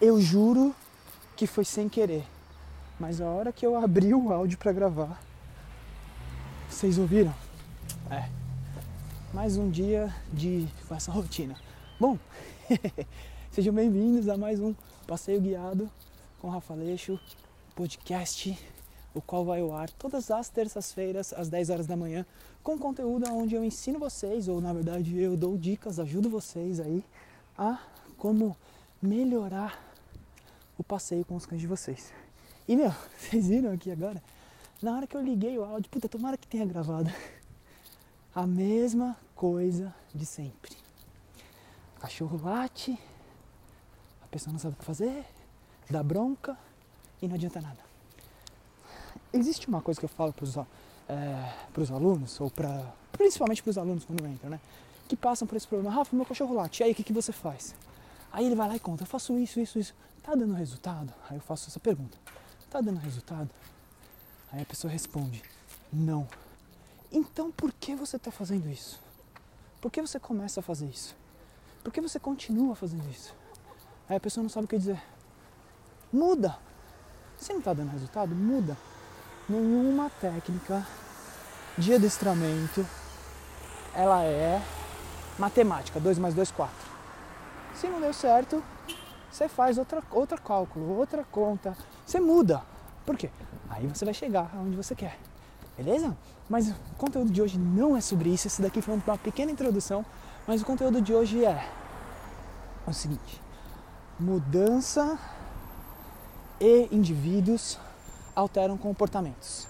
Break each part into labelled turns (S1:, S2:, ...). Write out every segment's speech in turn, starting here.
S1: Eu juro que foi sem querer. Mas a hora que eu abri o áudio para gravar, vocês ouviram? É. Mais um dia de com essa rotina. Bom, sejam bem-vindos a mais um passeio guiado com Rafa Leixo, podcast, o qual vai ao ar todas as terças-feiras às 10 horas da manhã, com conteúdo onde eu ensino vocês, ou na verdade eu dou dicas, ajudo vocês aí a como melhorar o passeio com os cães de vocês. E meu, vocês viram aqui agora? Na hora que eu liguei o áudio, puta, tomara que tenha gravado. A mesma coisa de sempre. O cachorro late, a pessoa não sabe o que fazer, dá bronca e não adianta nada. Existe uma coisa que eu falo para os é, alunos, ou pra, principalmente para os alunos quando entram, né? Que passam por esse problema. Rafa, meu cachorro late, e aí o que, que você faz? Aí ele vai lá e conta, eu faço isso, isso, isso. Tá dando resultado? Aí eu faço essa pergunta. Tá dando resultado? Aí a pessoa responde, não. Então por que você está fazendo isso? Por que você começa a fazer isso? Por que você continua fazendo isso? Aí a pessoa não sabe o que dizer. Muda! Se não está dando resultado, muda. Nenhuma técnica de adestramento ela é matemática, 2 mais 2, 4. Se não deu certo, você faz outra, outra cálculo, outra conta, você muda. Por quê? Aí você vai chegar aonde você quer. Beleza? Mas o conteúdo de hoje não é sobre isso. Esse daqui foi uma pequena introdução. Mas o conteúdo de hoje é o seguinte: mudança e indivíduos alteram comportamentos.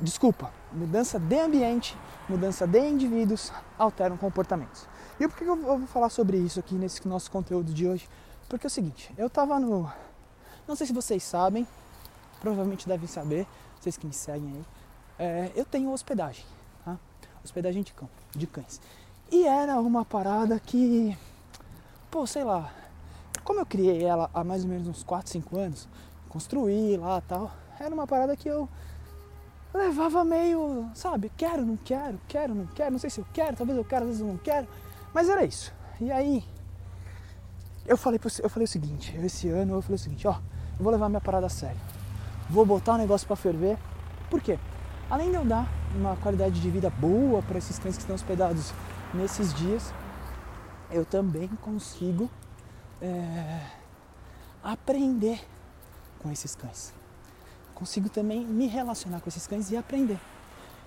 S1: Desculpa, mudança de ambiente, mudança de indivíduos alteram comportamentos. E por que eu vou falar sobre isso aqui nesse nosso conteúdo de hoje? Porque é o seguinte, eu tava no. Não sei se vocês sabem, provavelmente devem saber, vocês que me seguem aí. É, eu tenho hospedagem, tá? Hospedagem de, cão, de cães. E era uma parada que, pô, sei lá, como eu criei ela há mais ou menos uns 4, 5 anos, construí lá tal, era uma parada que eu levava meio, sabe, quero, não quero, quero, não quero, não sei se eu quero, talvez eu quero, às vezes eu não quero, mas era isso. E aí, eu falei, eu falei o seguinte, esse ano eu falei o seguinte, ó, eu vou levar minha parada a sério. Vou botar o negócio para ferver. Por quê? Além de eu dar uma qualidade de vida boa para esses cães que estão hospedados nesses dias, eu também consigo é, aprender com esses cães. Consigo também me relacionar com esses cães e aprender.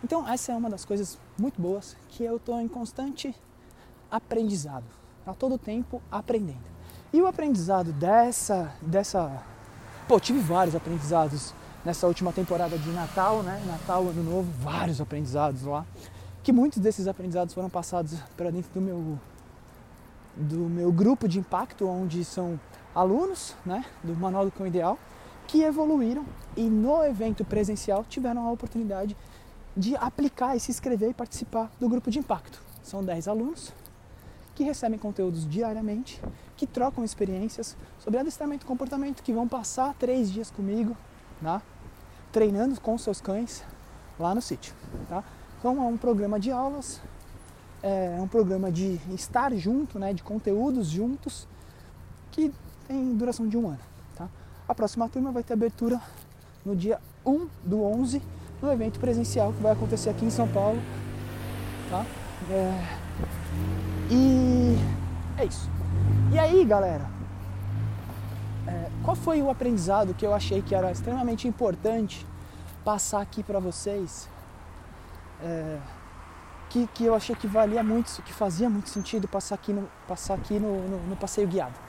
S1: Então, essa é uma das coisas muito boas que eu estou em constante aprendizado, a todo tempo aprendendo. E o aprendizado dessa, dessa, pô, tive vários aprendizados nessa última temporada de Natal, né? Natal, Ano Novo, vários aprendizados lá. Que muitos desses aprendizados foram passados para dentro do meu do meu grupo de impacto, onde são alunos, né, do Manual do Cão Ideal, que evoluíram e no evento presencial tiveram a oportunidade de aplicar e se inscrever e participar do grupo de impacto. São 10 alunos que recebem conteúdos diariamente, que trocam experiências sobre adestramento e comportamento, que vão passar três dias comigo, tá? treinando com seus cães lá no sítio. Tá? Então é um programa de aulas, é um programa de estar junto, né, de conteúdos juntos, que tem duração de um ano. A próxima turma vai ter abertura no dia 1 do 11, no evento presencial que vai acontecer aqui em São Paulo. Tá? É... E é isso. E aí, galera, é, qual foi o aprendizado que eu achei que era extremamente importante passar aqui para vocês? É, que, que eu achei que valia muito, que fazia muito sentido passar aqui no, passar aqui no, no, no passeio guiado.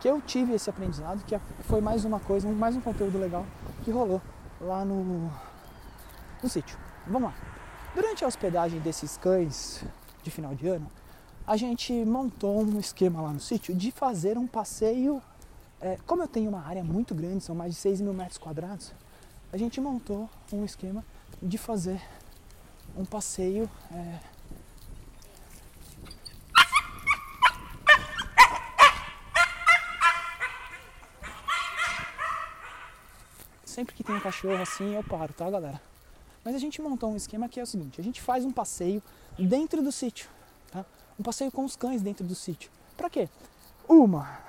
S1: Que eu tive esse aprendizado, que foi mais uma coisa, mais um conteúdo legal que rolou lá no, no sítio. Vamos lá. Durante a hospedagem desses cães de final de ano, a gente montou um esquema lá no sítio de fazer um passeio. É, como eu tenho uma área muito grande, são mais de 6 mil metros quadrados, a gente montou um esquema de fazer um passeio é, sempre que tem um cachorro assim, eu paro, tá, galera? Mas a gente montou um esquema que é o seguinte: a gente faz um passeio dentro do sítio, tá? Um passeio com os cães dentro do sítio. Pra quê? Uma,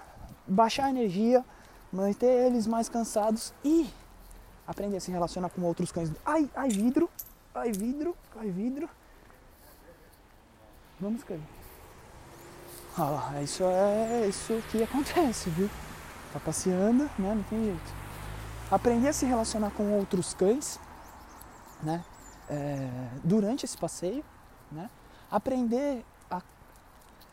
S1: baixar a energia, manter eles mais cansados e aprender a se relacionar com outros cães. Ai, ai, vidro, ai, vidro, ai, vidro. Vamos escrever. Ah, isso é isso que acontece, viu? Tá passeando, né? Não tem jeito. Aprender a se relacionar com outros cães, né? É, durante esse passeio, né? Aprender a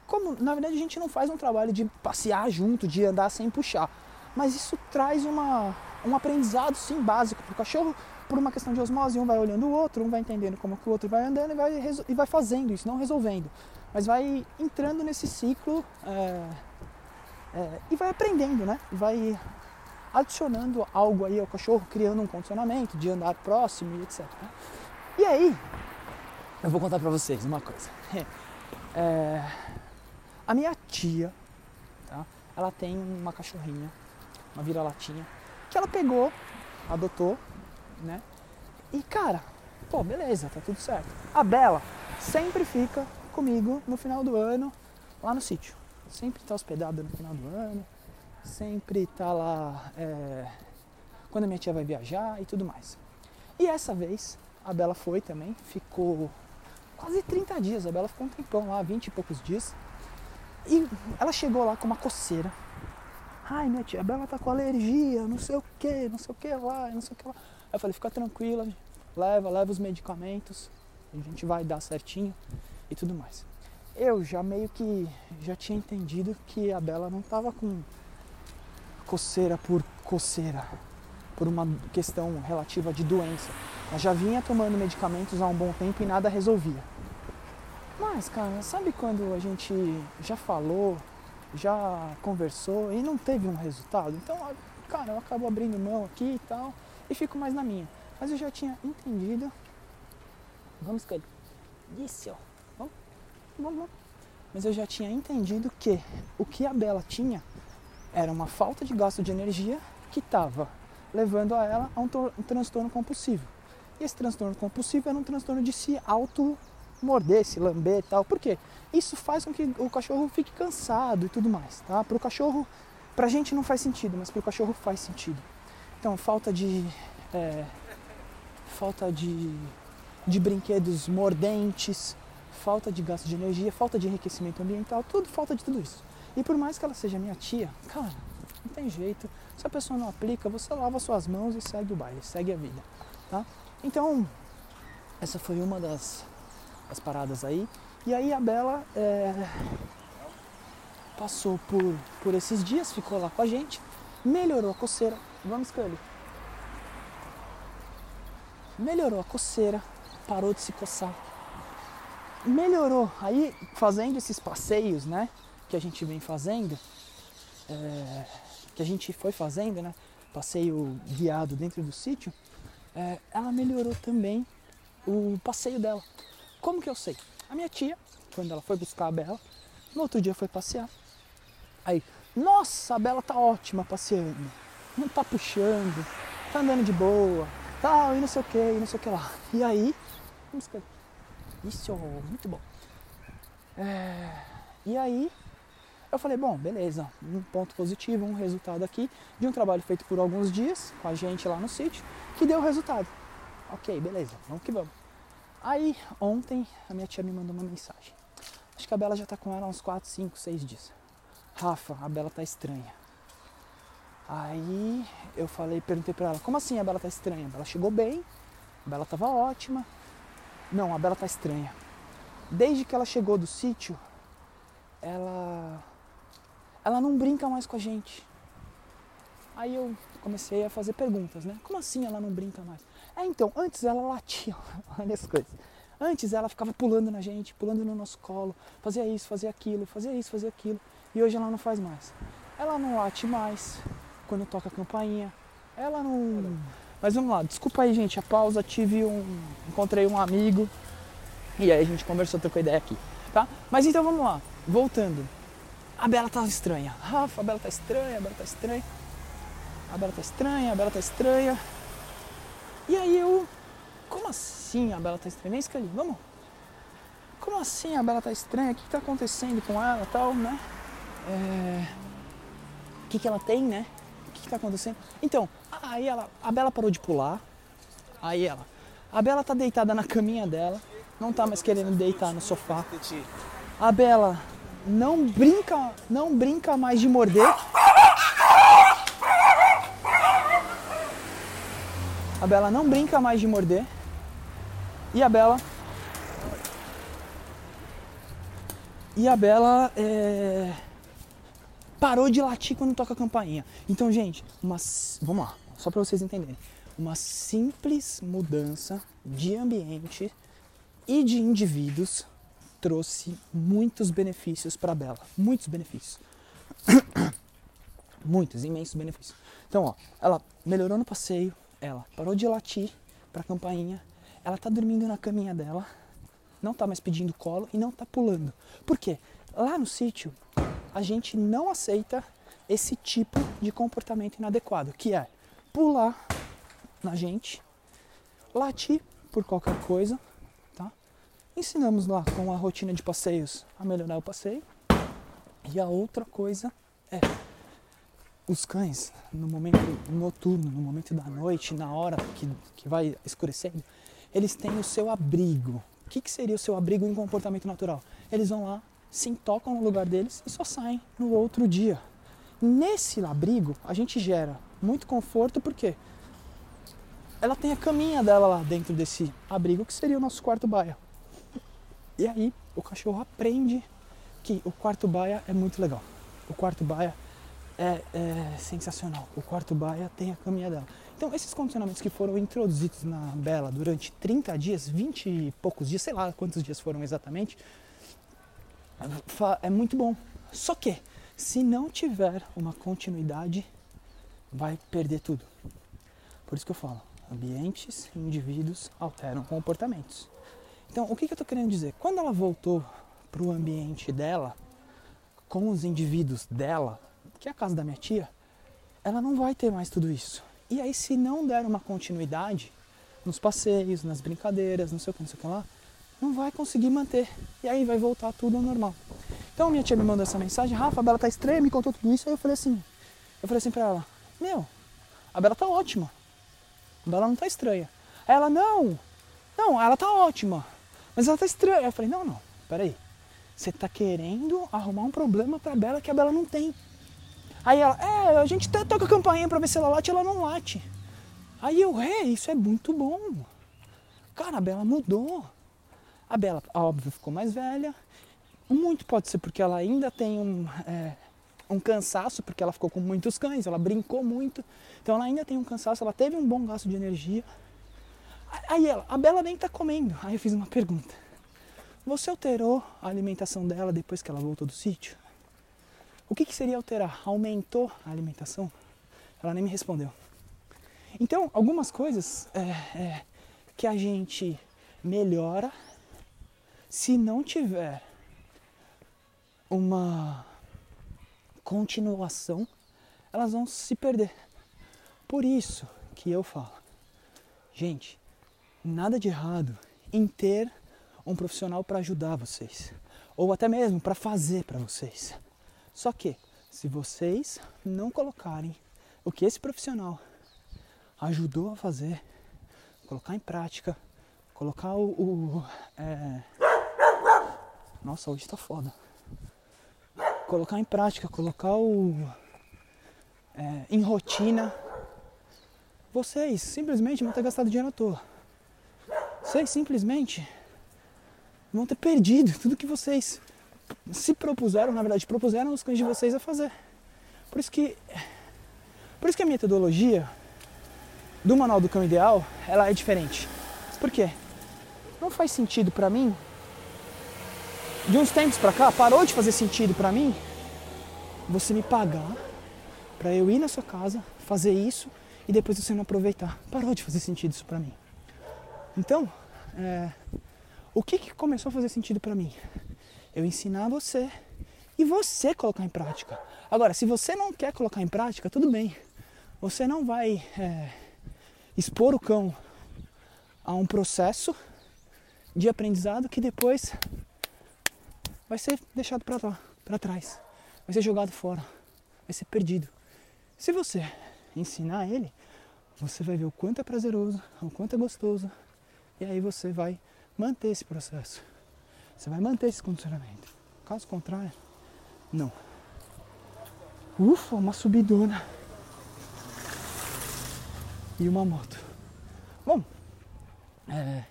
S1: como na verdade a gente não faz um trabalho de passear junto, de andar sem puxar, mas isso traz uma, um aprendizado sim básico para o cachorro por uma questão de osmose, um vai olhando o outro, um vai entendendo como que o outro vai andando e vai, e vai fazendo isso, não resolvendo, mas vai entrando nesse ciclo é, é, e vai aprendendo, né? Vai adicionando algo aí ao cachorro, criando um condicionamento de andar próximo e etc. Né? E aí, eu vou contar para vocês uma coisa. É, a minha tia, tá? ela tem uma cachorrinha, uma vira-latinha, que ela pegou, adotou, né? E cara, pô, beleza, tá tudo certo. A Bela sempre fica comigo no final do ano lá no sítio. Sempre tá hospedada no final do ano, sempre tá lá é, quando a minha tia vai viajar e tudo mais. E essa vez a Bela foi também, ficou quase 30 dias, a Bela ficou um tempão lá, 20 e poucos dias. E ela chegou lá com uma coceira. Ai, minha tia Bela tá com alergia, não sei o que, não sei o que lá, não sei o que lá. Aí eu falei, fica tranquila, leva, leva os medicamentos, a gente vai dar certinho e tudo mais. Eu já meio que já tinha entendido que a Bela não tava com coceira por coceira, por uma questão relativa de doença. Ela já vinha tomando medicamentos há um bom tempo e nada resolvia. Mas, cara, sabe quando a gente já falou, já conversou e não teve um resultado? Então, cara, eu acabo abrindo mão aqui e tal e fico mais na minha. Mas eu já tinha entendido. Vamos, cara. Isso, ó. Vamos, vamos. Mas eu já tinha entendido que o que a Bela tinha era uma falta de gasto de energia que estava levando a ela a um, um, transtorno compulsivo. E esse transtorno compulsivo era um transtorno de se auto morder, se lamber e tal. Por quê? Isso faz com que o cachorro fique cansado e tudo mais, tá? Para o cachorro, para a gente não faz sentido, mas para o cachorro faz sentido. Então, falta de é, falta de, de brinquedos mordentes, falta de gasto de energia, falta de enriquecimento ambiental, tudo falta de tudo isso. E por mais que ela seja minha tia, cara, não tem jeito. Se a pessoa não aplica, você lava suas mãos e segue o baile, segue a vida, tá? Então, essa foi uma das, das paradas aí. E aí a Bela é, passou por, por esses dias, ficou lá com a gente, melhorou a coceira. Vamos, Scully. Melhorou a coceira, parou de se coçar. Melhorou. Aí, fazendo esses passeios, né? Que a gente vem fazendo, é, que a gente foi fazendo, né? Passeio guiado dentro do sítio, é, ela melhorou também o passeio dela. Como que eu sei? A minha tia, quando ela foi buscar a Bela, no outro dia foi passear. Aí, nossa, a Bela tá ótima passeando. Não tá puxando, tá andando de boa, tal, e não sei o que, e não sei o que lá. E aí, vamos Isso, muito bom. É, e aí, eu falei, bom, beleza, um ponto positivo, um resultado aqui de um trabalho feito por alguns dias com a gente lá no sítio, que deu resultado. Ok, beleza, vamos que vamos. Aí, ontem, a minha tia me mandou uma mensagem. Acho que a Bela já tá com ela uns 4, 5, 6 dias. Rafa, a Bela tá estranha. Aí eu falei, perguntei pra ela, como assim a Bela tá estranha? A Bela chegou bem, a Bela tava ótima. Não, a Bela tá estranha. Desde que ela chegou do sítio, ela ela não brinca mais com a gente. Aí eu comecei a fazer perguntas, né? Como assim ela não brinca mais? É, então, antes ela latia, olha as coisas. Antes ela ficava pulando na gente, pulando no nosso colo, fazia isso, fazia aquilo, fazia isso, fazia aquilo. E hoje ela não faz mais. Ela não late mais quando toca a campainha. Ela não. Mas vamos lá, desculpa aí, gente, a pausa. Tive um. Encontrei um amigo e aí a gente conversou, trocou ideia aqui, tá? Mas então vamos lá, voltando. A Bela tá estranha. Rafa, a Bela tá estranha, a Bela tá estranha. A Bela tá estranha, a Bela tá estranha. E aí eu. Como assim a Bela tá estranha? Vem, Scully, vamos. Como assim a Bela tá estranha? O que, que tá acontecendo com ela tal, né? É... O que, que ela tem, né? O que, que tá acontecendo? Então, aí ela, a Bela parou de pular. Aí ela. A Bela tá deitada na caminha dela. Não tá mais querendo deitar no sofá. A Bela não brinca, não brinca mais de morder. A Bela não brinca mais de morder. E a Bela. E a Bela é, parou de latir quando toca a campainha. Então, gente, uma, vamos lá, só para vocês entenderem. Uma simples mudança de ambiente e de indivíduos trouxe muitos benefícios para a Bela. Muitos benefícios. muitos, imensos benefícios. Então, ó, ela melhorou no passeio, ela parou de latir para a campainha, ela tá dormindo na caminha dela, não tá mais pedindo colo e não tá pulando. Por quê? Lá no sítio, a gente não aceita esse tipo de comportamento inadequado, que é pular na gente, latir por qualquer coisa? Ensinamos lá com a rotina de passeios a melhorar o passeio. E a outra coisa é os cães, no momento noturno, no momento da noite, na hora que, que vai escurecendo, eles têm o seu abrigo. O que, que seria o seu abrigo em comportamento natural? Eles vão lá, se intocam no lugar deles e só saem no outro dia. Nesse abrigo, a gente gera muito conforto porque ela tem a caminha dela lá dentro desse abrigo, que seria o nosso quarto baia. E aí, o cachorro aprende que o quarto baia é muito legal. O quarto baia é, é, sensacional. O quarto baia tem a caminha dela. Então, esses condicionamentos que foram introduzidos na Bela durante 30 dias, 20 e poucos dias, sei lá quantos dias foram exatamente, é muito bom. Só que, se não tiver uma continuidade, vai perder tudo. Por isso que eu falo, ambientes e indivíduos alteram comportamentos. Então, o que, que eu estou querendo dizer? Quando ela voltou para o ambiente dela, com os indivíduos dela, que é a casa da minha tia, ela não vai ter mais tudo isso. E aí, se não der uma continuidade nos passeios, nas brincadeiras, não sei o que, não sei o que lá, não vai conseguir manter. E aí vai voltar tudo ao normal. Então, minha tia me mandou essa mensagem: Rafa, a Bela tá estranha, me contou tudo isso. Aí eu falei assim: eu falei assim pra ela: Meu, a Bela tá ótima. A Bela não tá estranha. Aí ela: Não, não, ela tá ótima. Mas ela tá estranha. Eu falei: Não, não, peraí. Você tá querendo arrumar um problema pra Bela que a Bela não tem. Aí ela, é, a gente até toca a campainha pra ver se ela late, ela não late. Aí eu, é, isso é muito bom. Cara, a Bela mudou. A Bela, óbvio, ficou mais velha. Muito pode ser porque ela ainda tem um, é, um cansaço, porque ela ficou com muitos cães, ela brincou muito. Então ela ainda tem um cansaço, ela teve um bom gasto de energia. Aí ela, a Bela nem tá comendo. Aí eu fiz uma pergunta. Você alterou a alimentação dela depois que ela voltou do sítio? O que, que seria alterar? Aumentou a alimentação? Ela nem me respondeu. Então, algumas coisas é, é, que a gente melhora se não tiver uma continuação, elas vão se perder. Por isso que eu falo, gente, nada de errado em ter um profissional para ajudar vocês, ou até mesmo para fazer para vocês. Só que, se vocês não colocarem o que esse profissional ajudou a fazer, colocar em prática, colocar o. o é... Nossa, hoje tá foda. Colocar em prática, colocar o. É, em rotina, vocês simplesmente vão ter gastado dinheiro à toa. Vocês simplesmente vão ter perdido tudo que vocês se propuseram, na verdade, propuseram os cães de vocês a fazer. Por isso que por isso que a metodologia do manual do cão ideal, ela é diferente. Por quê? Não faz sentido para mim. De uns tempos para cá, parou de fazer sentido para mim você me pagar para eu ir na sua casa, fazer isso e depois você não aproveitar. Parou de fazer sentido isso para mim. Então, é, o que, que começou a fazer sentido para mim? eu ensinar você e você colocar em prática. Agora, se você não quer colocar em prática, tudo bem. Você não vai é, expor o cão a um processo de aprendizado que depois vai ser deixado para trás, vai ser jogado fora, vai ser perdido. Se você ensinar ele, você vai ver o quanto é prazeroso, o quanto é gostoso, e aí você vai manter esse processo. Você vai manter esse condicionamento. Caso contrário, não. Ufa, uma subidona. E uma moto. Bom, é,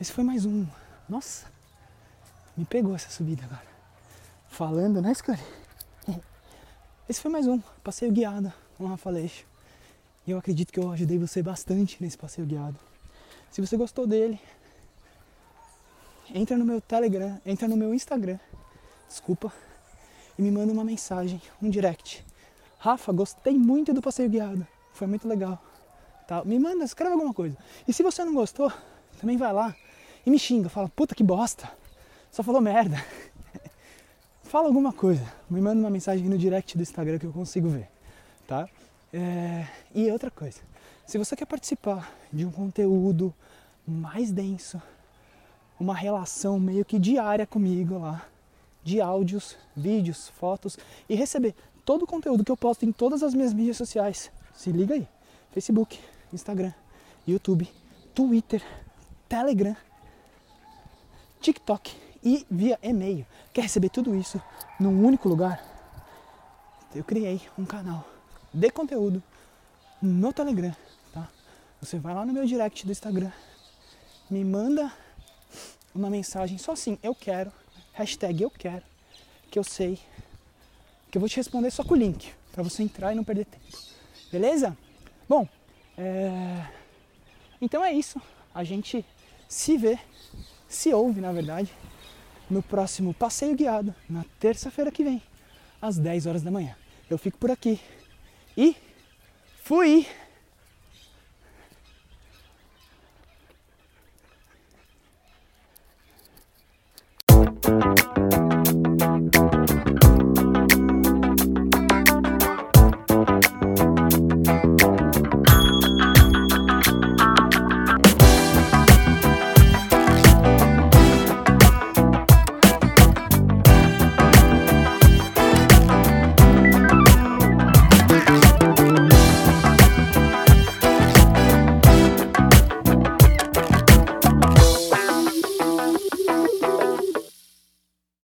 S1: esse foi mais um. Nossa, me pegou essa subida agora. Falando, né, Scotty? Esse foi mais um passeio guiado com o Rafa Leixo. E eu acredito que eu ajudei você bastante nesse passeio guiado. Se você gostou dele, entra no meu Telegram, entra no meu Instagram, desculpa, e me manda uma mensagem, um direct. Rafa, gostei muito do passeio guiado, foi muito legal. Tá? Me manda, escreve alguma coisa. E se você não gostou, também vai lá e me xinga, fala, puta que bosta, só falou merda. fala alguma coisa, me manda uma mensagem no direct do Instagram que eu consigo ver, tá? É... E outra coisa, se você quer participar de um conteúdo mais denso, uma relação meio que diária comigo lá, de áudios, vídeos, fotos e receber todo o conteúdo que eu posto em todas as minhas mídias sociais, se liga aí: Facebook, Instagram, YouTube, Twitter, Telegram, TikTok e via e-mail. Quer receber tudo isso num único lugar? Eu criei um canal de conteúdo no Telegram, tá? Você vai lá no meu direct do Instagram, me manda uma mensagem só assim, eu quero, hashtag eu quero, que eu sei, que eu vou te responder só com o link, para você entrar e não perder tempo. Beleza? Bom, é... então é isso. A gente se vê, se ouve na verdade, no próximo passeio guiado, na terça-feira que vem, às 10 horas da manhã. Eu fico por aqui e fui!